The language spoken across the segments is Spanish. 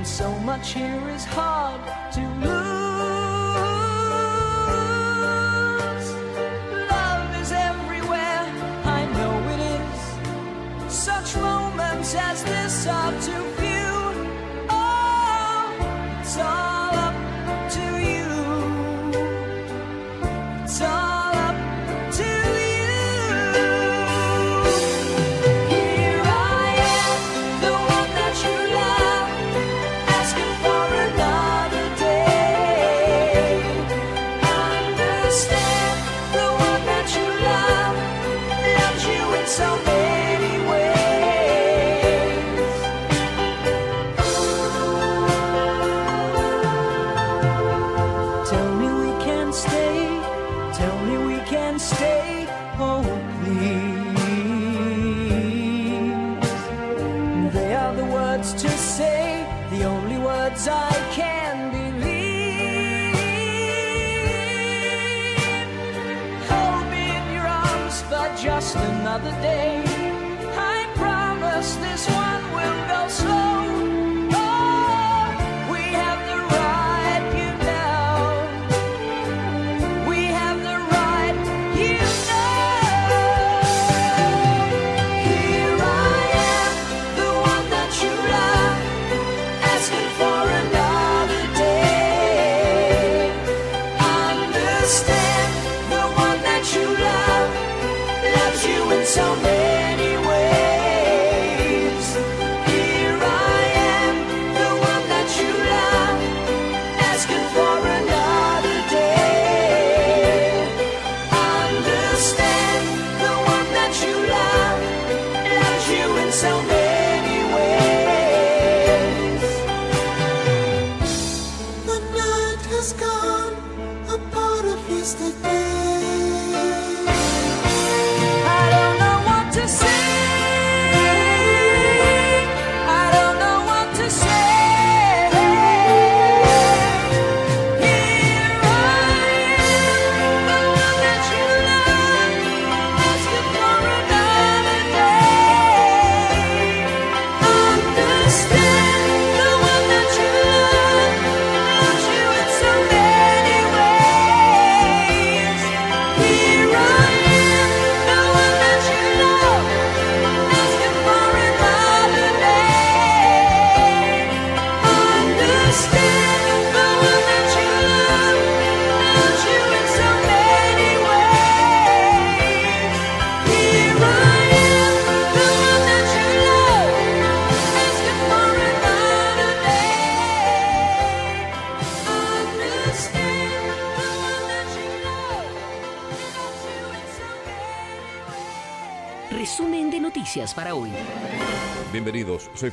when so much here is hard to lose. Love is everywhere, I know it is. Such moments as this.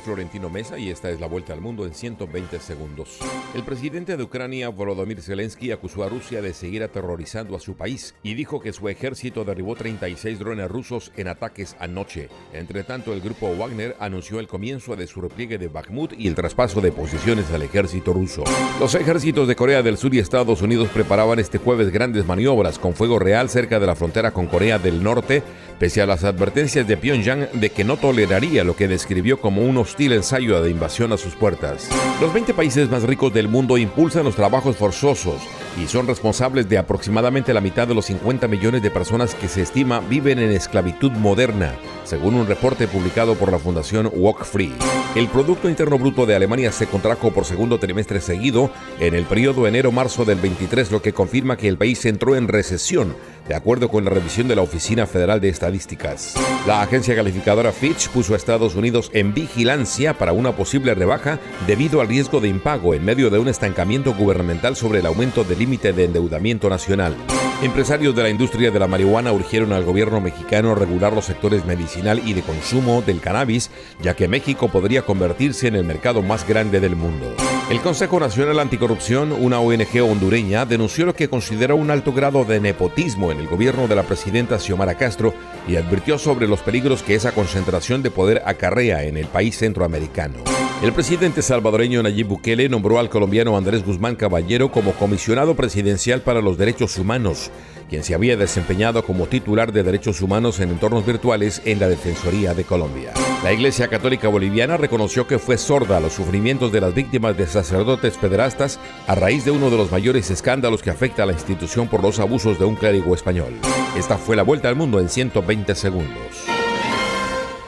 Soy Florentino Mesa y esta es la vuelta al mundo en 120 segundos. El presidente de Ucrania, Volodymyr Zelensky, acusó a Rusia de seguir aterrorizando a su país y dijo que su ejército derribó 36 drones rusos en ataques anoche. Entre tanto, el grupo Wagner anunció el comienzo de su repliegue de Bakhmut y el traspaso de posiciones al ejército ruso. Los ejércitos de Corea del Sur y Estados Unidos preparaban este jueves grandes maniobras con fuego real cerca de la frontera con Corea del Norte, pese a las advertencias de Pyongyang de que no toleraría lo que describió escribió como un hostil ensayo de invasión a sus puertas. Los 20 países más ricos del mundo impulsan los trabajos forzosos y son responsables de aproximadamente la mitad de los 50 millones de personas que se estima viven en esclavitud moderna, según un reporte publicado por la Fundación Walk Free. El Producto Interno Bruto de Alemania se contrajo por segundo trimestre seguido en el periodo enero-marzo del 23, lo que confirma que el país entró en recesión de acuerdo con la revisión de la Oficina Federal de Estadísticas. La agencia calificadora Fitch puso a Estados Unidos en vigilancia para una posible rebaja debido al riesgo de impago en medio de un estancamiento gubernamental sobre el aumento del límite de endeudamiento nacional. Empresarios de la industria de la marihuana urgieron al gobierno mexicano regular los sectores medicinal y de consumo del cannabis, ya que México podría convertirse en el mercado más grande del mundo. El Consejo Nacional Anticorrupción, una ONG hondureña, denunció lo que considera un alto grado de nepotismo en el gobierno de la presidenta Xiomara Castro y advirtió sobre los peligros que esa concentración de poder acarrea en el país centroamericano. El presidente salvadoreño Nayib Bukele nombró al colombiano Andrés Guzmán Caballero como comisionado presidencial para los derechos humanos, quien se había desempeñado como titular de derechos humanos en entornos virtuales en la Defensoría de Colombia. La Iglesia Católica Boliviana reconoció que fue sorda a los sufrimientos de las víctimas de sacerdotes pederastas a raíz de uno de los mayores escándalos que afecta a la institución por los abusos de un clérigo español. Esta fue la vuelta al mundo en 120 segundos.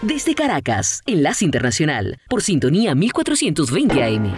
Desde Caracas, Enlace Internacional, por sintonía 1420 AM.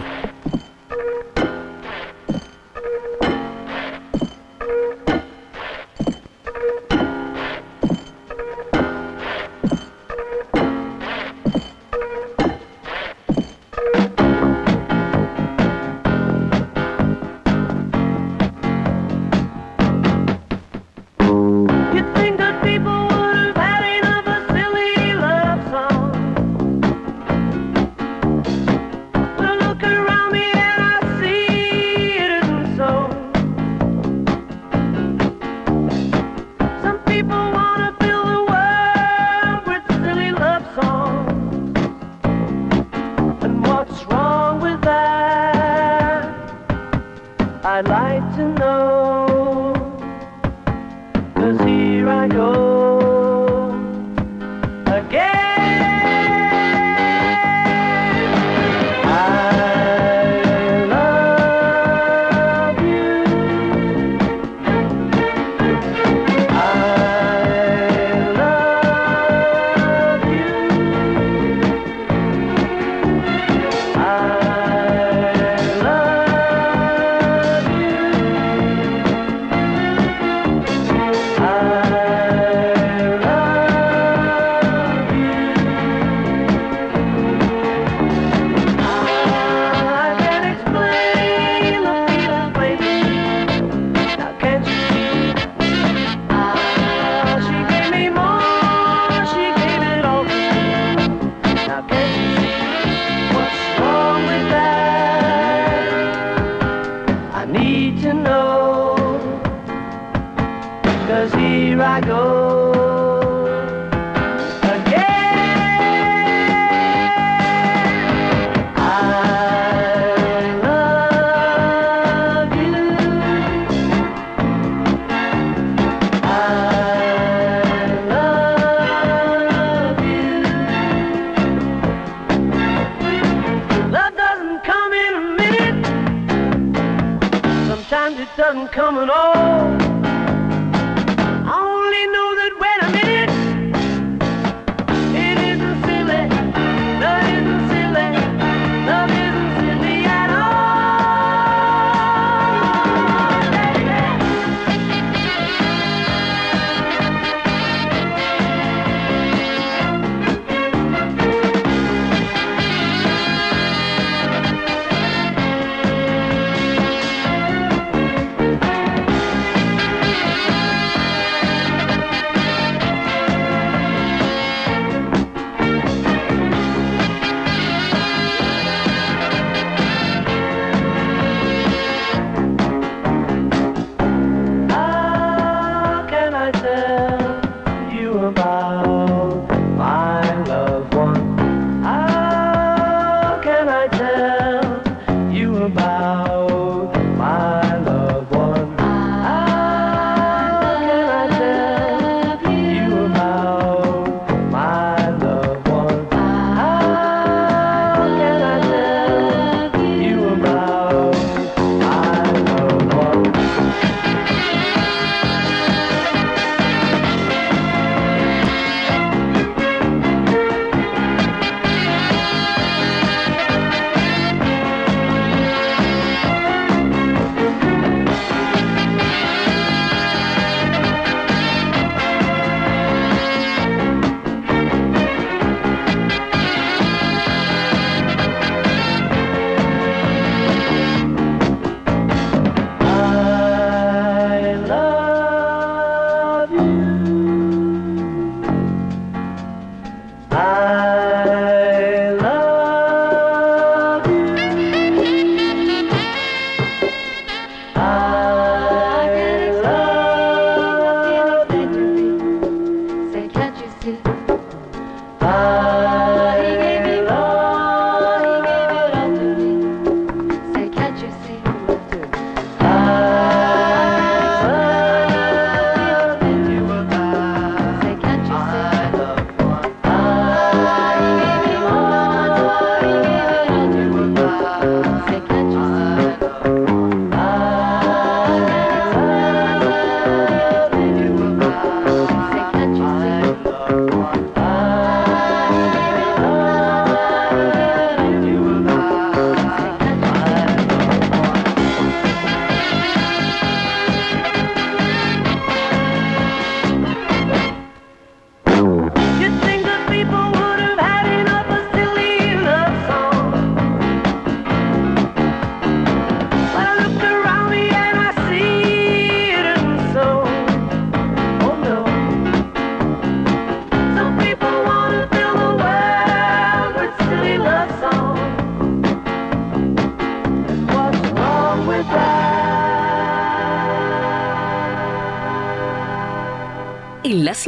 It doesn't come at all.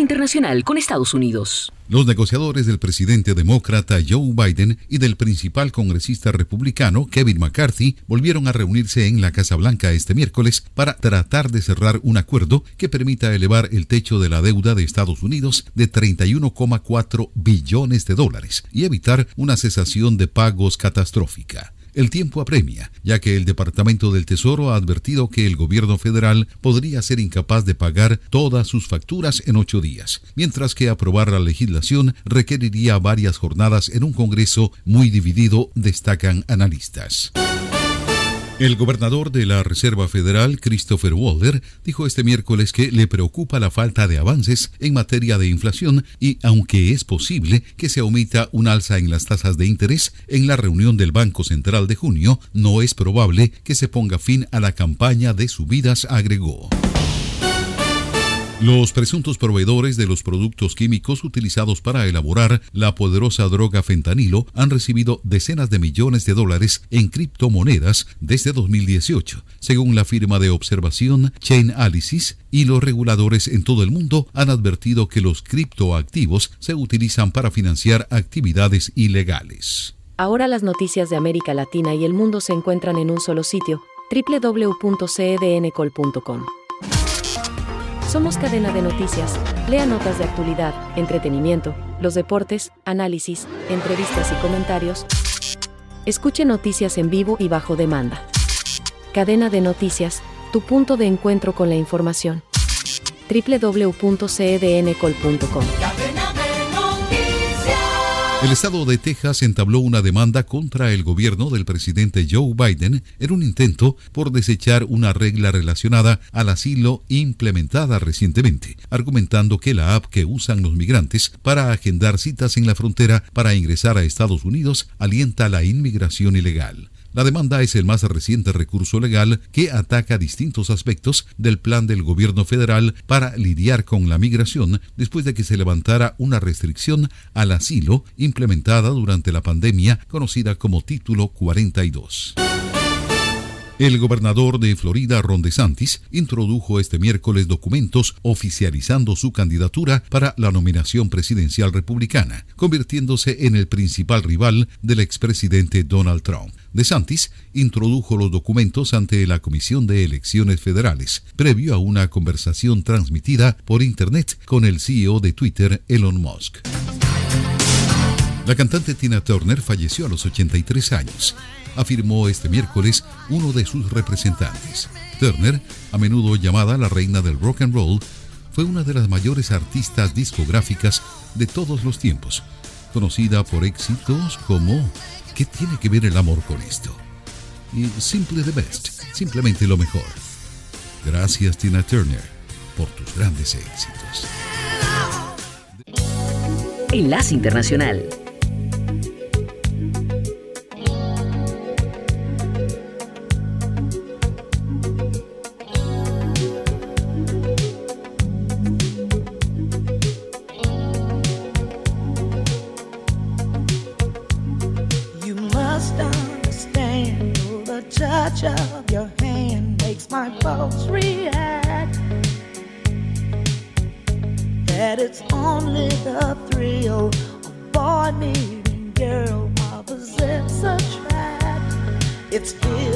Internacional con Estados Unidos. Los negociadores del presidente demócrata Joe Biden y del principal congresista republicano Kevin McCarthy volvieron a reunirse en la Casa Blanca este miércoles para tratar de cerrar un acuerdo que permita elevar el techo de la deuda de Estados Unidos de 31,4 billones de dólares y evitar una cesación de pagos catastrófica. El tiempo apremia, ya que el Departamento del Tesoro ha advertido que el gobierno federal podría ser incapaz de pagar todas sus facturas en ocho días, mientras que aprobar la legislación requeriría varias jornadas en un Congreso muy dividido, destacan analistas. El gobernador de la Reserva Federal, Christopher Walder, dijo este miércoles que le preocupa la falta de avances en materia de inflación y, aunque es posible que se omita un alza en las tasas de interés en la reunión del Banco Central de junio, no es probable que se ponga fin a la campaña de subidas, agregó. Los presuntos proveedores de los productos químicos utilizados para elaborar la poderosa droga fentanilo han recibido decenas de millones de dólares en criptomonedas desde 2018, según la firma de observación Chainalysis, y los reguladores en todo el mundo han advertido que los criptoactivos se utilizan para financiar actividades ilegales. Ahora las noticias de América Latina y el mundo se encuentran en un solo sitio, www.cedncol.com. Somos cadena de noticias. Lea notas de actualidad, entretenimiento, los deportes, análisis, entrevistas y comentarios. Escuche noticias en vivo y bajo demanda. Cadena de noticias, tu punto de encuentro con la información. www.cedncol.com. El estado de Texas entabló una demanda contra el gobierno del presidente Joe Biden en un intento por desechar una regla relacionada al asilo implementada recientemente, argumentando que la app que usan los migrantes para agendar citas en la frontera para ingresar a Estados Unidos alienta la inmigración ilegal. La demanda es el más reciente recurso legal que ataca distintos aspectos del plan del gobierno federal para lidiar con la migración después de que se levantara una restricción al asilo implementada durante la pandemia conocida como Título 42. El gobernador de Florida, Ron DeSantis, introdujo este miércoles documentos oficializando su candidatura para la nominación presidencial republicana, convirtiéndose en el principal rival del expresidente Donald Trump. DeSantis introdujo los documentos ante la Comisión de Elecciones Federales, previo a una conversación transmitida por Internet con el CEO de Twitter, Elon Musk. La cantante Tina Turner falleció a los 83 años, afirmó este miércoles uno de sus representantes. Turner, a menudo llamada la reina del rock and roll, fue una de las mayores artistas discográficas de todos los tiempos, conocida por éxitos como ¿Qué tiene que ver el amor con esto? Y Simple the Best, simplemente lo mejor. Gracias Tina Turner por tus grandes éxitos. Enlace Internacional. My pulse react. That it's only the thrill of boy meeting girl opposites attract. It's physical,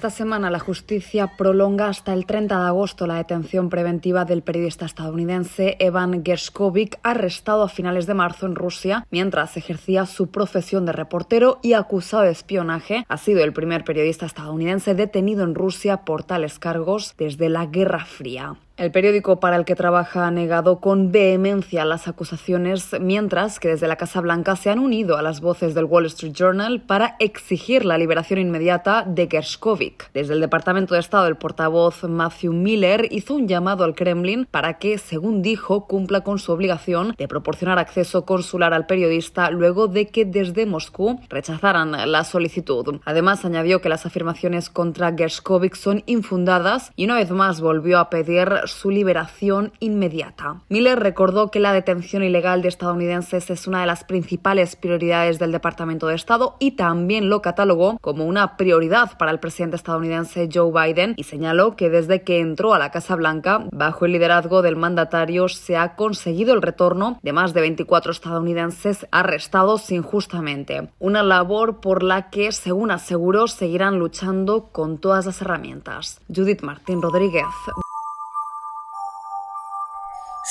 Esta semana la justicia prolonga hasta el 30 de agosto la detención preventiva del periodista estadounidense Evan Gershkovich, arrestado a finales de marzo en Rusia mientras ejercía su profesión de reportero y acusado de espionaje. Ha sido el primer periodista estadounidense detenido en Rusia por tales cargos desde la Guerra Fría. El periódico para el que trabaja ha negado con vehemencia las acusaciones, mientras que desde la Casa Blanca se han unido a las voces del Wall Street Journal para exigir la liberación inmediata de Gershkovich. Desde el Departamento de Estado, el portavoz Matthew Miller hizo un llamado al Kremlin para que, según dijo, cumpla con su obligación de proporcionar acceso consular al periodista luego de que desde Moscú rechazaran la solicitud. Además, añadió que las afirmaciones contra Gershkovich son infundadas y una vez más volvió a pedir su liberación inmediata. Miller recordó que la detención ilegal de estadounidenses es una de las principales prioridades del Departamento de Estado y también lo catalogó como una prioridad para el presidente estadounidense Joe Biden y señaló que desde que entró a la Casa Blanca, bajo el liderazgo del mandatario, se ha conseguido el retorno de más de 24 estadounidenses arrestados injustamente. Una labor por la que, según aseguró, seguirán luchando con todas las herramientas. Judith Martín Rodríguez.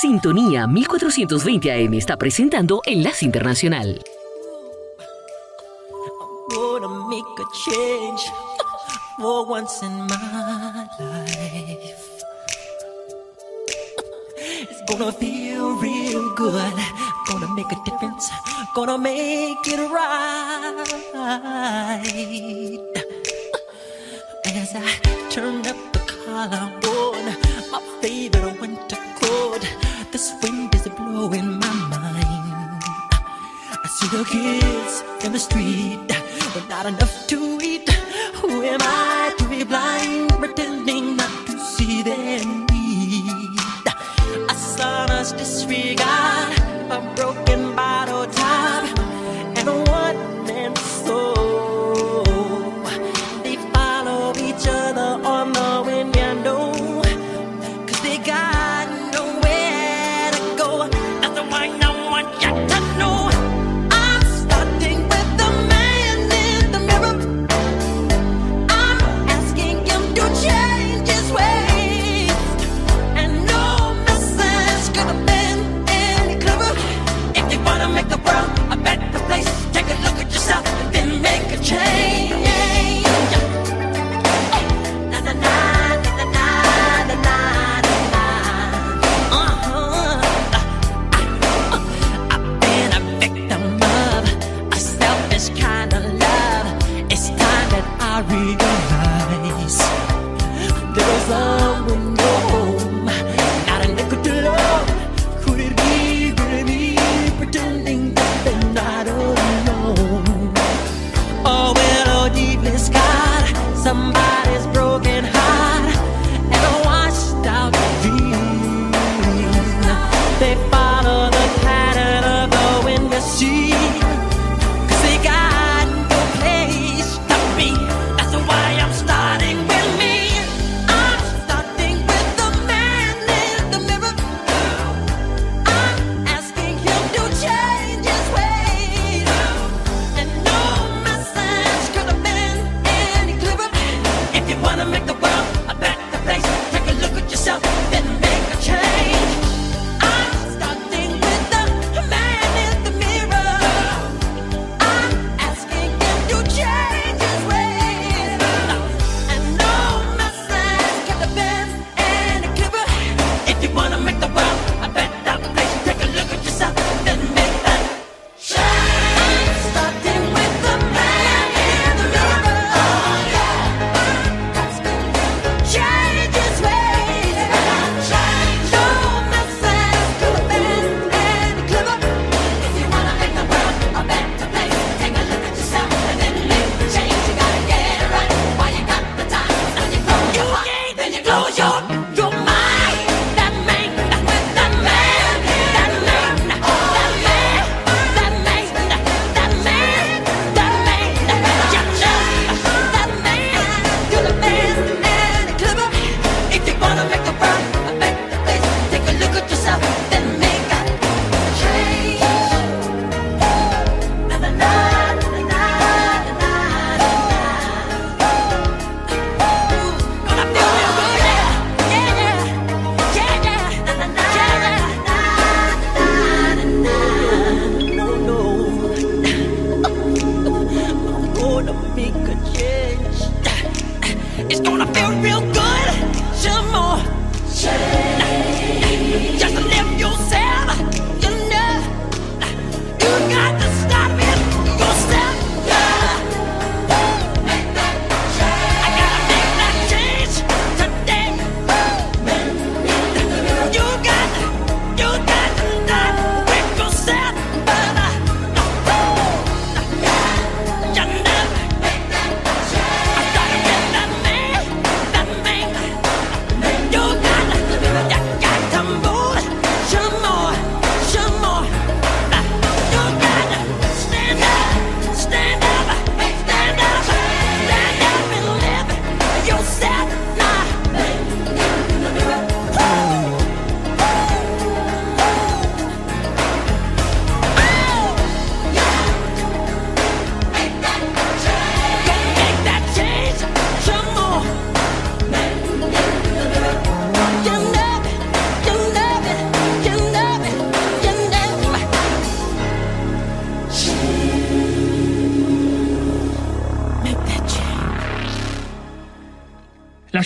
Sintonía 1420 AM está presentando Enlace Internacional. gonna feel real good. Gonna make a difference. Gonna make it right. As I turn up the collar on this wind is blowing my mind. I see the kids in the street, but not enough to eat. Who am I to be blind, pretending not to see their need? A son's disregard, a broken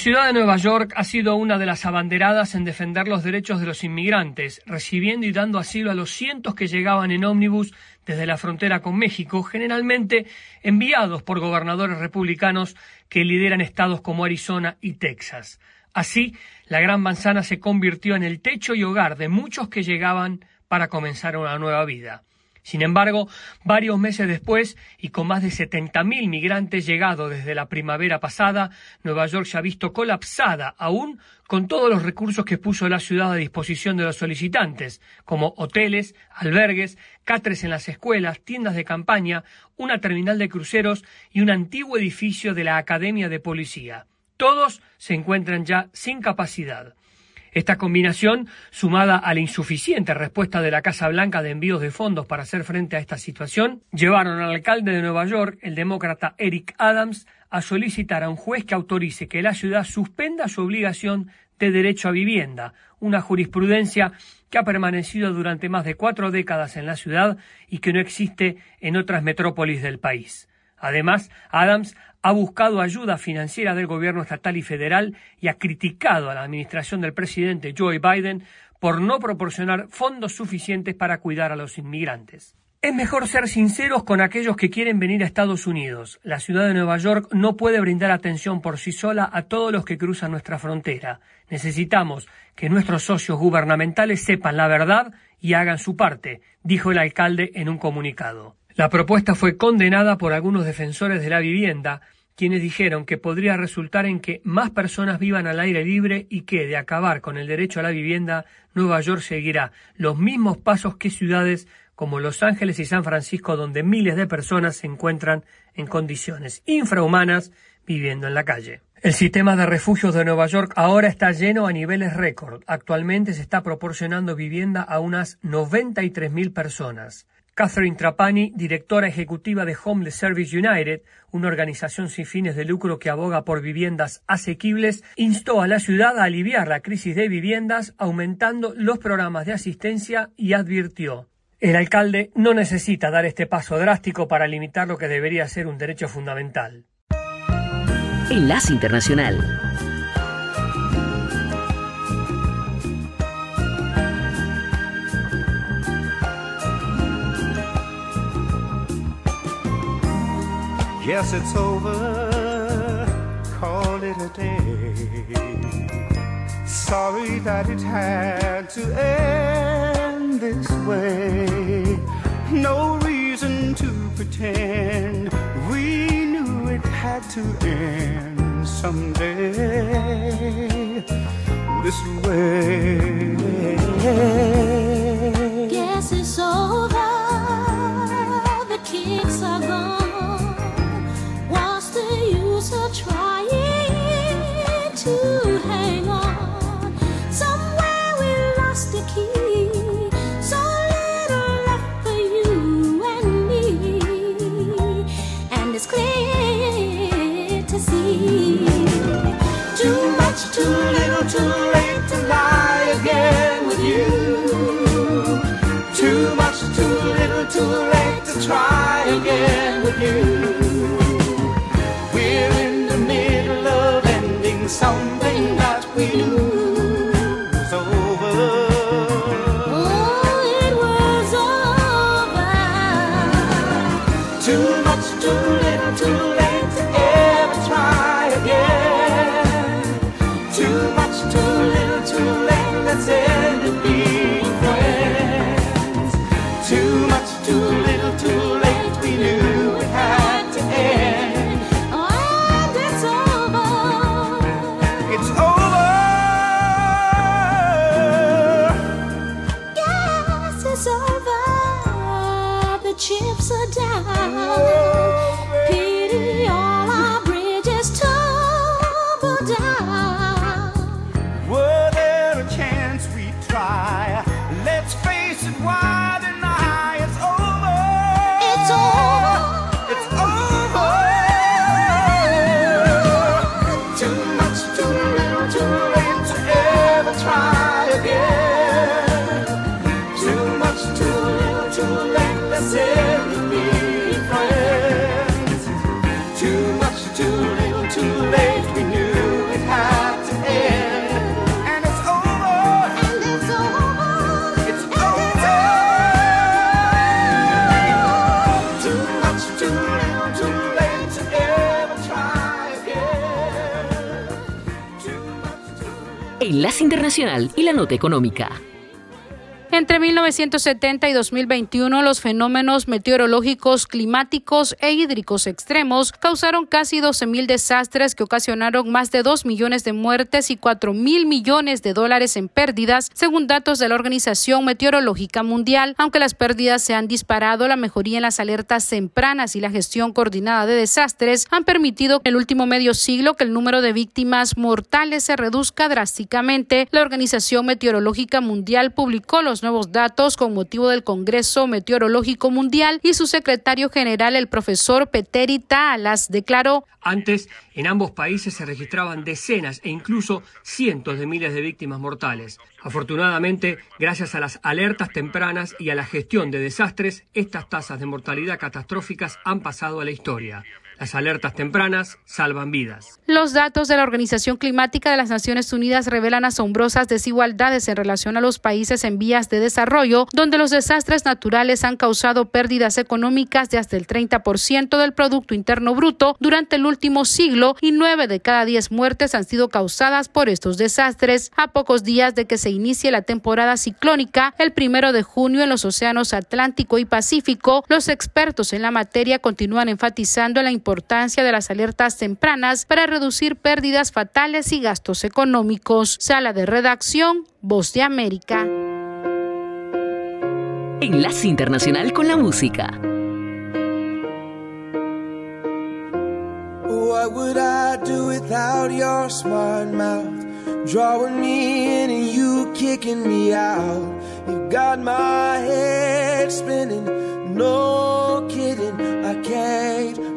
ciudad de Nueva York ha sido una de las abanderadas en defender los derechos de los inmigrantes, recibiendo y dando asilo a los cientos que llegaban en ómnibus desde la frontera con México, generalmente enviados por gobernadores republicanos que lideran estados como Arizona y Texas. Así, la Gran Manzana se convirtió en el techo y hogar de muchos que llegaban para comenzar una nueva vida. Sin embargo, varios meses después, y con más de 70.000 migrantes llegados desde la primavera pasada, Nueva York se ha visto colapsada, aún con todos los recursos que puso la ciudad a disposición de los solicitantes, como hoteles, albergues, catres en las escuelas, tiendas de campaña, una terminal de cruceros y un antiguo edificio de la Academia de Policía. Todos se encuentran ya sin capacidad. Esta combinación, sumada a la insuficiente respuesta de la Casa Blanca de envíos de fondos para hacer frente a esta situación, llevaron al alcalde de Nueva York, el demócrata Eric Adams, a solicitar a un juez que autorice que la ciudad suspenda su obligación de derecho a vivienda, una jurisprudencia que ha permanecido durante más de cuatro décadas en la ciudad y que no existe en otras metrópolis del país. Además, Adams ha buscado ayuda financiera del gobierno estatal y federal y ha criticado a la administración del presidente Joe Biden por no proporcionar fondos suficientes para cuidar a los inmigrantes. Es mejor ser sinceros con aquellos que quieren venir a Estados Unidos. La ciudad de Nueva York no puede brindar atención por sí sola a todos los que cruzan nuestra frontera. Necesitamos que nuestros socios gubernamentales sepan la verdad y hagan su parte, dijo el alcalde en un comunicado. La propuesta fue condenada por algunos defensores de la vivienda, quienes dijeron que podría resultar en que más personas vivan al aire libre y que, de acabar con el derecho a la vivienda, Nueva York seguirá los mismos pasos que ciudades como Los Ángeles y San Francisco, donde miles de personas se encuentran en condiciones infrahumanas viviendo en la calle. El sistema de refugios de Nueva York ahora está lleno a niveles récord. Actualmente se está proporcionando vivienda a unas 93.000 personas. Catherine Trapani, directora ejecutiva de Homeless Service United, una organización sin fines de lucro que aboga por viviendas asequibles, instó a la ciudad a aliviar la crisis de viviendas aumentando los programas de asistencia y advirtió el alcalde no necesita dar este paso drástico para limitar lo que debería ser un derecho fundamental. Enlace Internacional. Yes, it's over. Call it a day. Sorry that it had to end this way. No reason to pretend we knew it had to end someday. This way. With you. Enlace Internacional y la Nota Económica. Entre 1970 y 2021, los fenómenos meteorológicos, climáticos e hídricos extremos causaron casi 12.000 desastres que ocasionaron más de 2 millones de muertes y 4 mil millones de dólares en pérdidas, según datos de la Organización Meteorológica Mundial. Aunque las pérdidas se han disparado, la mejoría en las alertas tempranas y la gestión coordinada de desastres han permitido en el último medio siglo que el número de víctimas mortales se reduzca drásticamente. La Organización Meteorológica Mundial publicó los nuevos datos con motivo del Congreso Meteorológico Mundial y su secretario general, el profesor Peteri Taalas, declaró Antes, en ambos países se registraban decenas e incluso cientos de miles de víctimas mortales. Afortunadamente, gracias a las alertas tempranas y a la gestión de desastres, estas tasas de mortalidad catastróficas han pasado a la historia. Las alertas tempranas salvan vidas. Los datos de la Organización Climática de las Naciones Unidas revelan asombrosas desigualdades en relación a los países en vías de desarrollo, donde los desastres naturales han causado pérdidas económicas de hasta el 30% del Producto Interno Bruto durante el último siglo y nueve de cada diez muertes han sido causadas por estos desastres. A pocos días de que se inicie la temporada ciclónica, el primero de junio en los océanos Atlántico y Pacífico, los expertos en la materia continúan enfatizando la importancia de las alertas tempranas para reducir pérdidas fatales y gastos económicos. Sala de redacción, Voz de América. Enlace Internacional con la Música. What would I do without your smart mouth? Drawing me in and you kicking me out. You got my head spinning, no kidding. I can't.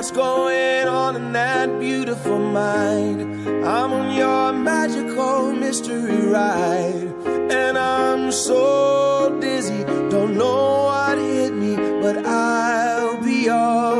What's going on in that beautiful mind? I'm on your magical mystery ride. And I'm so dizzy, don't know what hit me, but I'll be alright.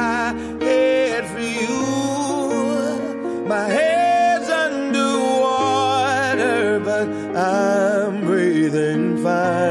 divine.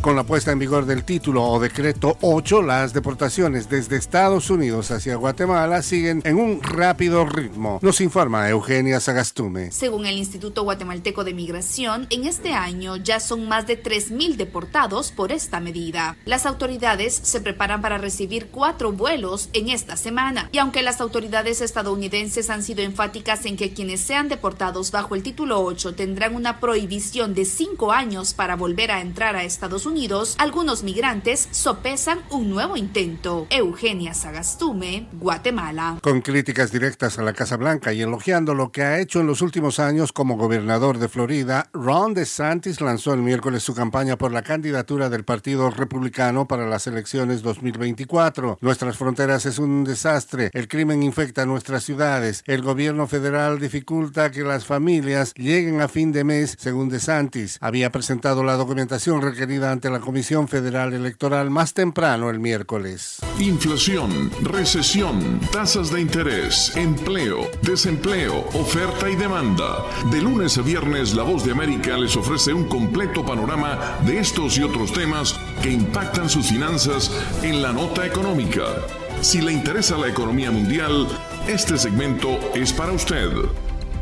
Con la puesta en vigor del título o decreto 8, las deportaciones desde Estados Unidos hacia Guatemala siguen en un rápido ritmo. Nos informa Eugenia Sagastume. Según el Instituto Guatemalteco de Migración, en este año ya son más de 3.000 deportados por esta medida. Las autoridades se preparan para recibir cuatro vuelos en esta semana. Y aunque las autoridades estadounidenses han sido enfáticas en que quienes sean deportados bajo el título 8 tendrán una prohibición de cinco años para volver a entrar a Estados Unidos, algunos migrantes sopesan un nuevo intento. Eugenia Sagastume, Guatemala. Con críticas directas a la Casa Blanca y elogiando lo que ha hecho en los últimos años como gobernador de Florida, Ron DeSantis lanzó el miércoles su campaña por la candidatura del Partido Republicano para las elecciones 2024. Nuestras fronteras es un desastre, el crimen infecta nuestras ciudades, el gobierno federal dificulta que las familias lleguen a fin de mes, según DeSantis. Había presentado la documentación requerida ante la Comisión Federal Electoral más temprano el miércoles. Inflación, recesión, tasas de interés, empleo, desempleo, oferta y demanda. De lunes a viernes, La Voz de América les ofrece un completo panorama de estos y otros temas que impactan sus finanzas en la nota económica. Si le interesa la economía mundial, este segmento es para usted.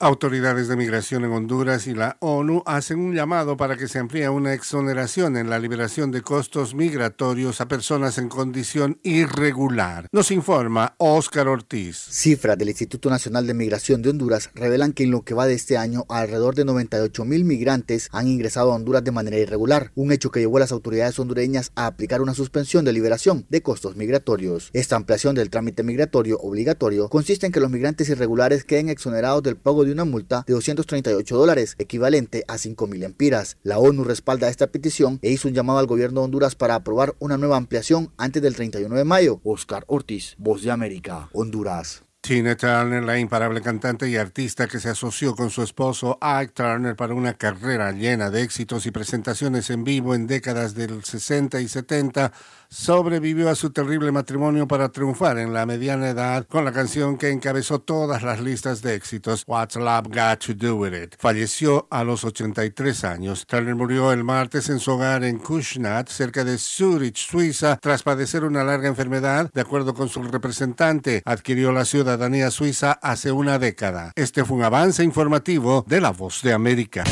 Autoridades de migración en Honduras y la ONU hacen un llamado para que se amplíe una exoneración en la liberación de costos migratorios a personas en condición irregular. Nos informa Óscar Ortiz. Cifras del Instituto Nacional de Migración de Honduras revelan que en lo que va de este año alrededor de 98 mil migrantes han ingresado a Honduras de manera irregular, un hecho que llevó a las autoridades hondureñas a aplicar una suspensión de liberación de costos migratorios. Esta ampliación del trámite migratorio obligatorio consiste en que los migrantes irregulares queden exonerados del pago de una multa de 238 dólares, equivalente a 5 mil empiras. La ONU respalda esta petición e hizo un llamado al gobierno de Honduras para aprobar una nueva ampliación antes del 31 de mayo. Oscar Ortiz, Voz de América, Honduras. Tina Turner, la imparable cantante y artista que se asoció con su esposo Ike Turner para una carrera llena de éxitos y presentaciones en vivo en décadas del 60 y 70, sobrevivió a su terrible matrimonio para triunfar en la mediana edad con la canción que encabezó todas las listas de éxitos, What's Love Got to Do With It. Falleció a los 83 años. Turner murió el martes en su hogar en Kushnat, cerca de Zurich, Suiza, tras padecer una larga enfermedad. De acuerdo con su representante, adquirió la ciudadanía suiza hace una década. Este fue un avance informativo de La Voz de América.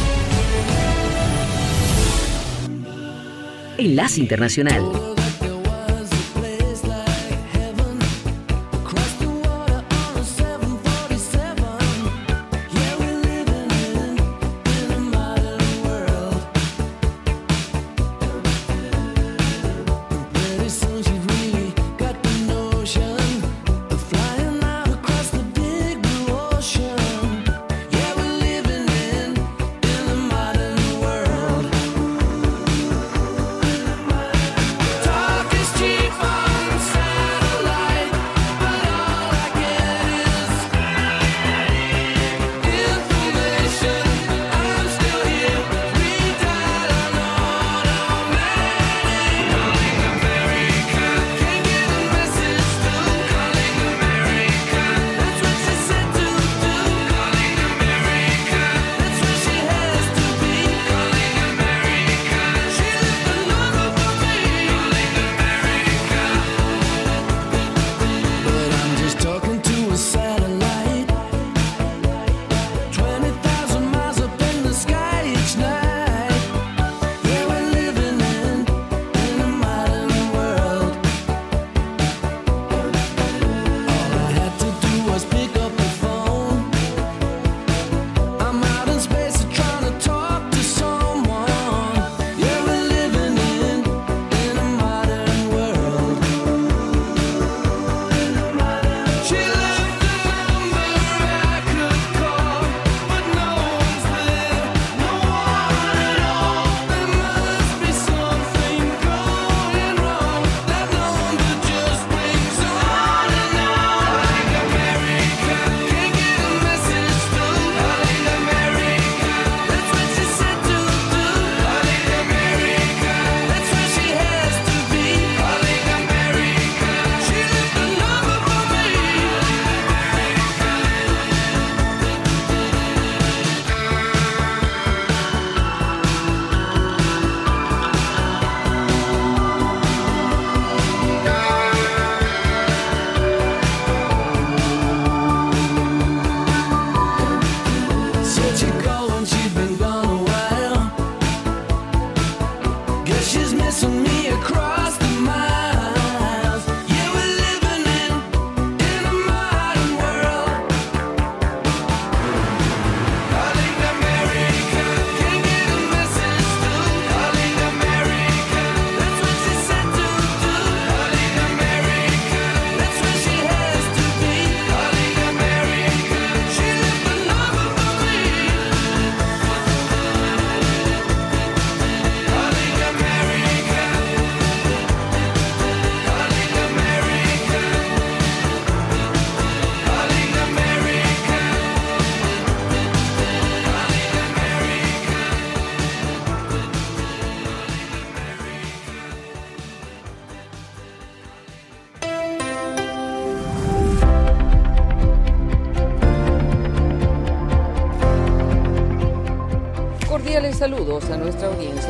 Enlace Internacional.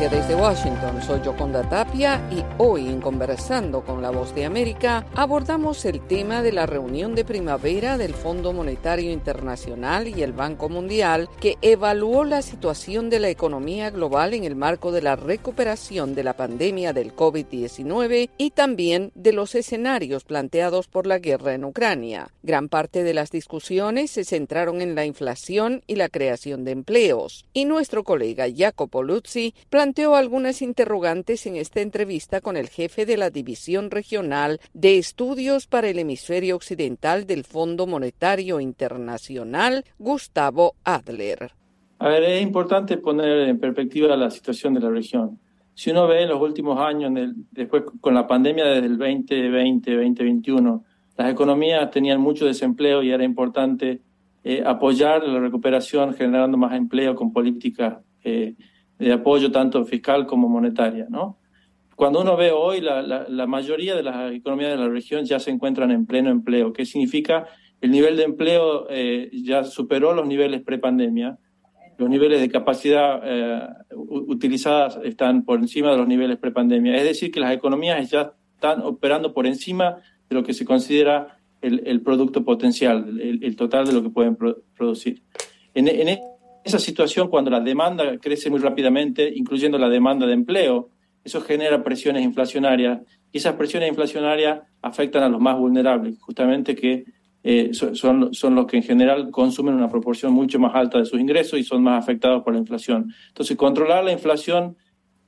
Desde Washington. Soy Yoconda Tapia y hoy en Conversando con la Voz de América abordamos el tema de la reunión de primavera del Fondo Monetario Internacional y el Banco Mundial que evaluó la situación de la economía global en el marco de la recuperación de la pandemia del COVID-19 y también de los escenarios planteados por la guerra en Ucrania. Gran parte de las discusiones se centraron en la inflación y la creación de empleos. Y nuestro colega Jacopo Luzzi planteó algunas interrogantes en esta entrevista con el jefe de la División Regional de Estudios para el Hemisferio Occidental del Fondo Monetario Internacional, Gustavo Adler. A ver, es importante poner en perspectiva la situación de la región. Si uno ve en los últimos años, después con la pandemia desde el 2020, 2021, las economías tenían mucho desempleo y era importante eh, apoyar la recuperación generando más empleo con políticas eh, de apoyo tanto fiscal como monetaria, ¿no? Cuando uno ve hoy, la, la, la, mayoría de las economías de la región ya se encuentran en pleno empleo, que significa el nivel de empleo eh, ya superó los niveles prepandemia, los niveles de capacidad eh, utilizadas están por encima de los niveles prepandemia. Es decir, que las economías ya están operando por encima de lo que se considera el, el producto potencial, el, el, total de lo que pueden pro, producir. En, en esa situación, cuando la demanda crece muy rápidamente, incluyendo la demanda de empleo, eso genera presiones inflacionarias y esas presiones inflacionarias afectan a los más vulnerables, justamente que eh, son, son los que en general consumen una proporción mucho más alta de sus ingresos y son más afectados por la inflación. Entonces, controlar la inflación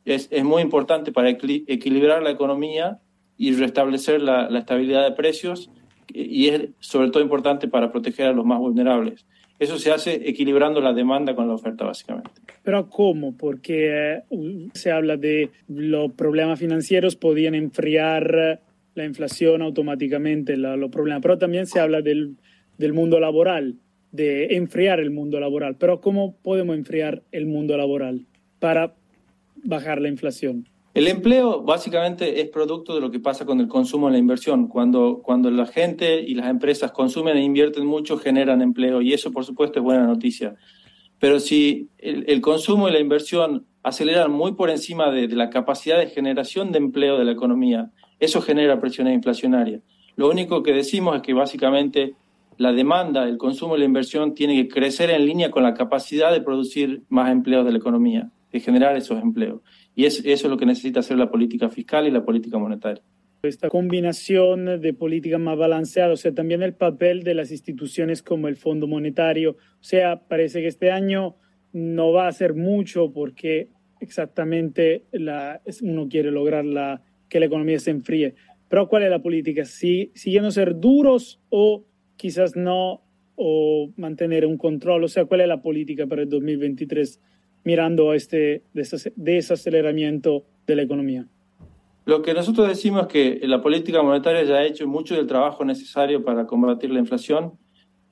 es, es muy importante para equilibrar la economía y restablecer la, la estabilidad de precios y es sobre todo importante para proteger a los más vulnerables. Eso se hace equilibrando la demanda con la oferta, básicamente. Pero ¿cómo? Porque uh, se habla de los problemas financieros podían enfriar la inflación automáticamente, la, los problemas, pero también se habla del, del mundo laboral, de enfriar el mundo laboral. Pero ¿cómo podemos enfriar el mundo laboral para bajar la inflación? El empleo básicamente es producto de lo que pasa con el consumo y la inversión. Cuando, cuando la gente y las empresas consumen e invierten mucho, generan empleo y eso por supuesto es buena noticia. Pero si el, consumo y la inversión aceleran muy por encima de, la capacidad de generación de empleo de la economía, eso genera presiones inflacionarias. Lo único que decimos es que básicamente la demanda, el consumo y la inversión tiene que crecer en línea con la capacidad de producir más empleos de la economía, de generar esos empleos. Y es, eso es lo que necesita hacer la política fiscal y la política monetaria. Esta combinación de políticas más balanceadas, o sea, también el papel de las instituciones como el Fondo Monetario, o sea, parece que este año no va a ser mucho porque exactamente la, uno quiere lograr la, que la economía se enfríe. Pero ¿cuál es la política? ¿Si, ¿Siguiendo ser duros o quizás no, o mantener un control? O sea, ¿cuál es la política para el 2023? Mirando este desaceleramiento de la economía? Lo que nosotros decimos es que la política monetaria ya ha hecho mucho del trabajo necesario para combatir la inflación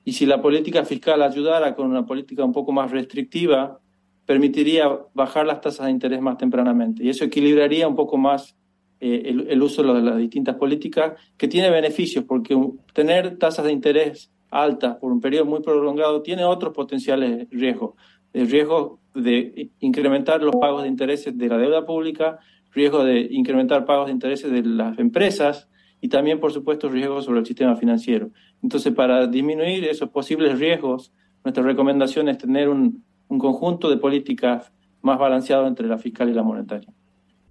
y si la política fiscal ayudara con una política un poco más restrictiva, permitiría bajar las tasas de interés más tempranamente y eso equilibraría un poco más eh, el, uso de las distintas políticas que tiene beneficios porque tener tasas de interés altas por un periodo muy prolongado tiene otros potenciales riesgos el riesgo de incrementar los pagos de intereses de la deuda pública, riesgo de incrementar pagos de intereses de las empresas y también, por supuesto, riesgos sobre el sistema financiero. Entonces, para disminuir esos posibles riesgos, nuestra recomendación es tener un, un conjunto de políticas más balanceado entre la fiscal y la monetaria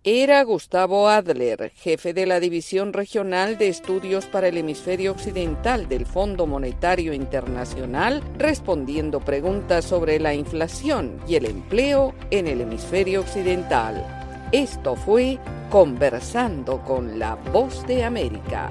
era Gustavo Adler, jefe de la División Regional de Estudios para el Hemisferio Occidental del Fondo Monetario Internacional, respondiendo preguntas sobre la inflación y el empleo en el hemisferio occidental. Esto fue Conversando con la Voz de América.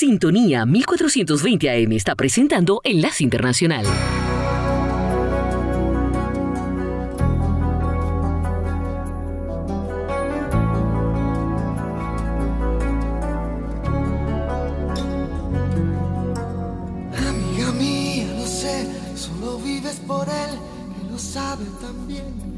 Sintonía 1420 AM está presentando Enlace Internacional. Amiga mía, lo sé, solo vives por él, que lo sabe también.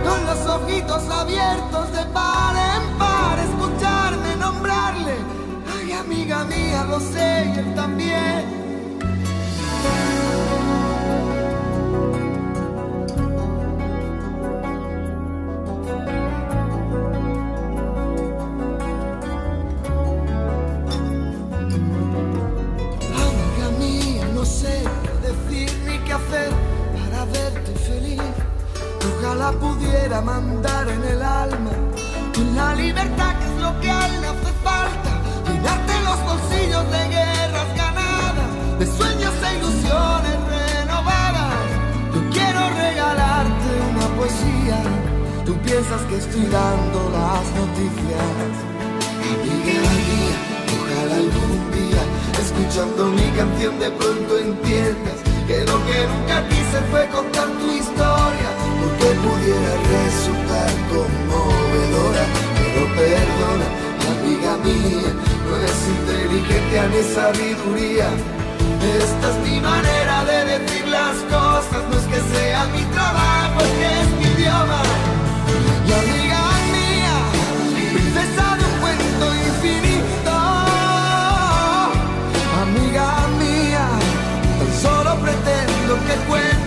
ojos abiertos de par en par, escucharme nombrarle. Ay, amiga mía, lo sé y él también. Ojalá pudiera mandar en el alma en la libertad que es lo que a él le hace falta. Llenarte los bolsillos de guerras ganadas, de sueños e ilusiones renovadas. Yo quiero regalarte una poesía. Tú piensas que estoy dando las noticias. Amiga mía, ojalá algún día, escuchando mi canción de pronto entiendas que lo que nunca quise fue contar tu historia, porque pudiera resultar conmovedora, pero perdona, amiga mía, no es inteligencia ni sabiduría. Esta es mi manera de decir las cosas, no es que sea mi trabajo, es que es mi idioma. Y amiga mía, princesa de un cuento infinito, amiga mía, tan solo pretendo que cuentes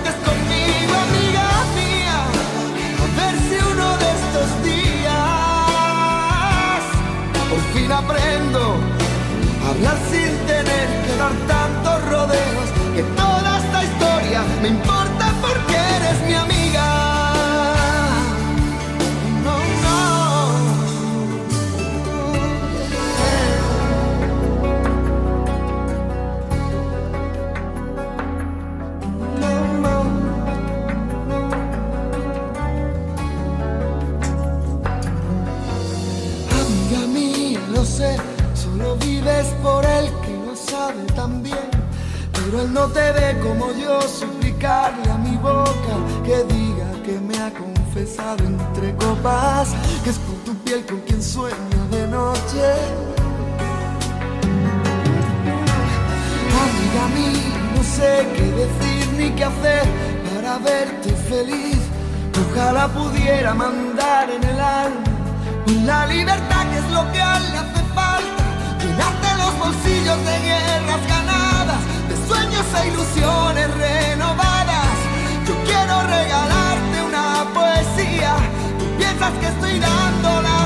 hablar sin tener que dar tantos rodeos, que toda esta historia me importa no te ve como yo suplicarle a mi boca que diga que me ha confesado entre copas, que es por tu piel con quien sueña de noche. Amiga mía, no sé qué decir ni qué hacer para verte feliz. Ojalá pudiera mandar en el alma la libertad que es lo que a él le hace falta. Llenarte los bolsillos de guerras sueños e ilusiones renovadas. Yo quiero regalarte una poesía. Tú piensas que estoy dando las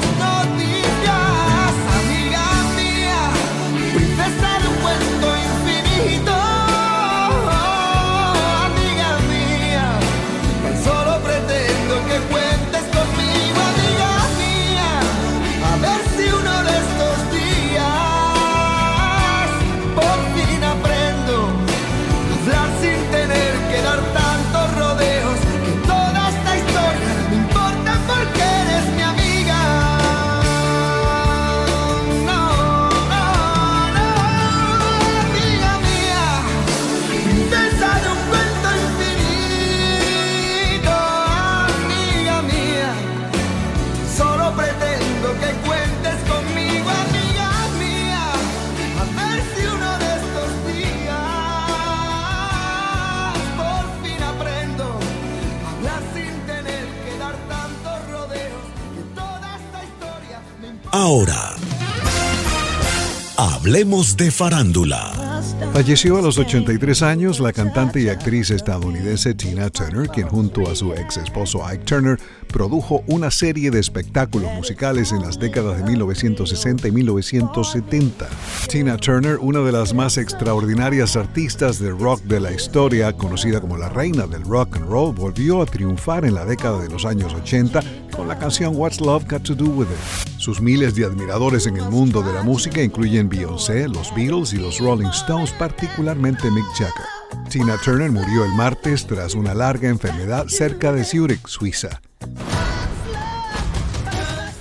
de farándula. Falleció a los 83 años la cantante y actriz estadounidense Tina Turner, quien junto a su ex esposo Ike Turner produjo una serie de espectáculos musicales en las décadas de 1960 y 1970. Tina Turner, una de las más extraordinarias artistas de rock de la historia, conocida como la reina del rock and roll, volvió a triunfar en la década de los años 80 con la canción What's Love Got to Do With It. Sus miles de admiradores en el mundo de la música incluyen Beyoncé, los Beatles y los Rolling Stones, particularmente Mick Jagger. Tina Turner murió el martes tras una larga enfermedad cerca de Zurich, Suiza.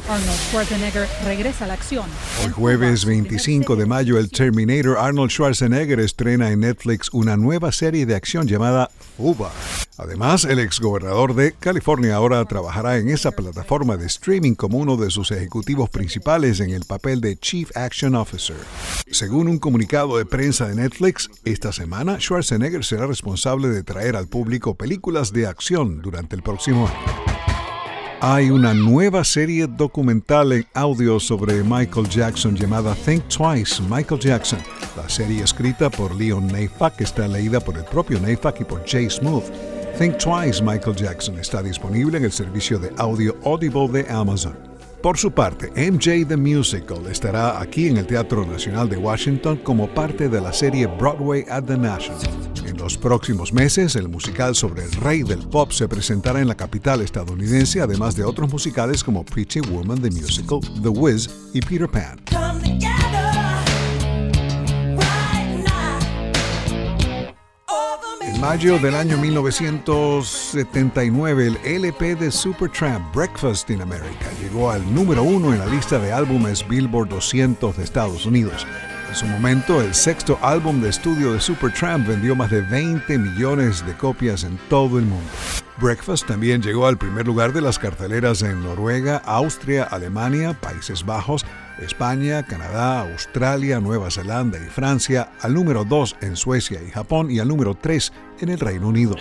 Arnold Schwarzenegger regresa a la acción. El jueves 25 de mayo, el Terminator Arnold Schwarzenegger estrena en Netflix una nueva serie de acción llamada Fuba. Además, el exgobernador de California ahora trabajará en esa plataforma de streaming como uno de sus ejecutivos principales en el papel de Chief Action Officer. Según un comunicado de prensa de Netflix, esta semana Schwarzenegger será responsable de traer al público películas de acción durante el próximo año. Hay una nueva serie documental en audio sobre Michael Jackson llamada Think Twice, Michael Jackson. La serie escrita por Leon Neyfakh está leída por el propio Neyfakh y por Jay Smooth. Think Twice, Michael Jackson está disponible en el servicio de audio Audible de Amazon. Por su parte, MJ The Musical estará aquí en el Teatro Nacional de Washington como parte de la serie Broadway at the National. En los próximos meses, el musical sobre el rey del pop se presentará en la capital estadounidense, además de otros musicales como Pretty Woman The Musical, The Wiz y Peter Pan. Mayo del año 1979, el LP de Supertramp Breakfast in America llegó al número uno en la lista de álbumes Billboard 200 de Estados Unidos. En su momento, el sexto álbum de estudio de Supertramp vendió más de 20 millones de copias en todo el mundo. Breakfast también llegó al primer lugar de las carteleras en Noruega, Austria, Alemania, Países Bajos, España, Canadá, Australia, Nueva Zelanda y Francia, al número 2 en Suecia y Japón y al número 3 en el Reino Unido.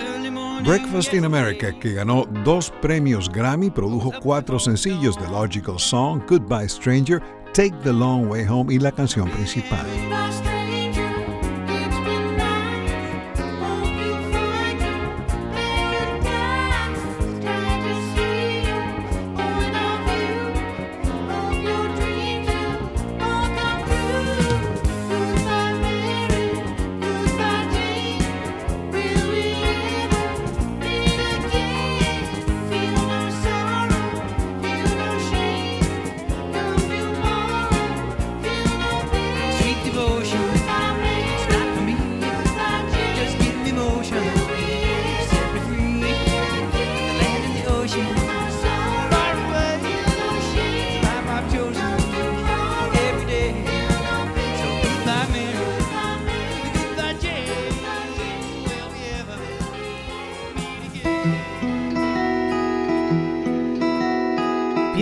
Breakfast in America, que ganó dos premios Grammy, produjo cuatro sencillos de Logical Song, Goodbye Stranger, Take the Long Way Home y la canción principal.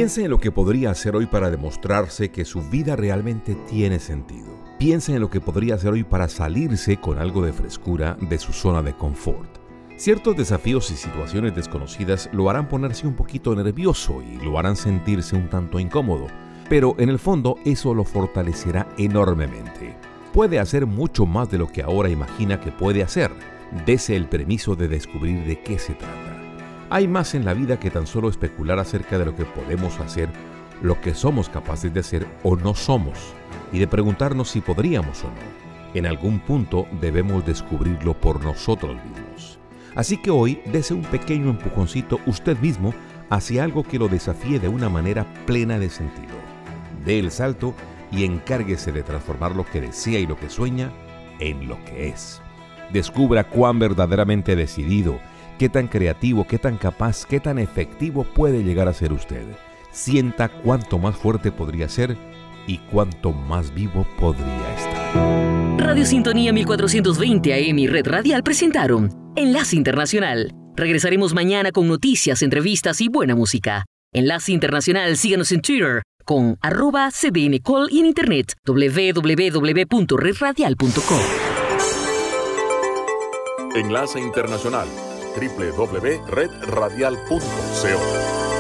Piense en lo que podría hacer hoy para demostrarse que su vida realmente tiene sentido. Piense en lo que podría hacer hoy para salirse con algo de frescura de su zona de confort. Ciertos desafíos y situaciones desconocidas lo harán ponerse un poquito nervioso y lo harán sentirse un tanto incómodo, pero en el fondo eso lo fortalecerá enormemente. Puede hacer mucho más de lo que ahora imagina que puede hacer. Dese el permiso de descubrir de qué se trata. Hay más en la vida que tan solo especular acerca de lo que podemos hacer, lo que somos capaces de hacer o no somos, y de preguntarnos si podríamos o no. En algún punto debemos descubrirlo por nosotros mismos. Así que hoy dese un pequeño empujoncito usted mismo hacia algo que lo desafíe de una manera plena de sentido. Dé el salto y encárguese de transformar lo que desea y lo que sueña en lo que es. Descubra cuán verdaderamente decidido, qué tan creativo, qué tan capaz, qué tan efectivo puede llegar a ser usted. Sienta cuánto más fuerte podría ser y cuánto más vivo podría estar. Radio Sintonía 1420 AM y Red Radial presentaron Enlace Internacional. Regresaremos mañana con noticias, entrevistas y buena música. Enlace Internacional, síganos en Twitter con arroba cdncall y en internet www.redradial.com. Enlace Internacional www.redradial.co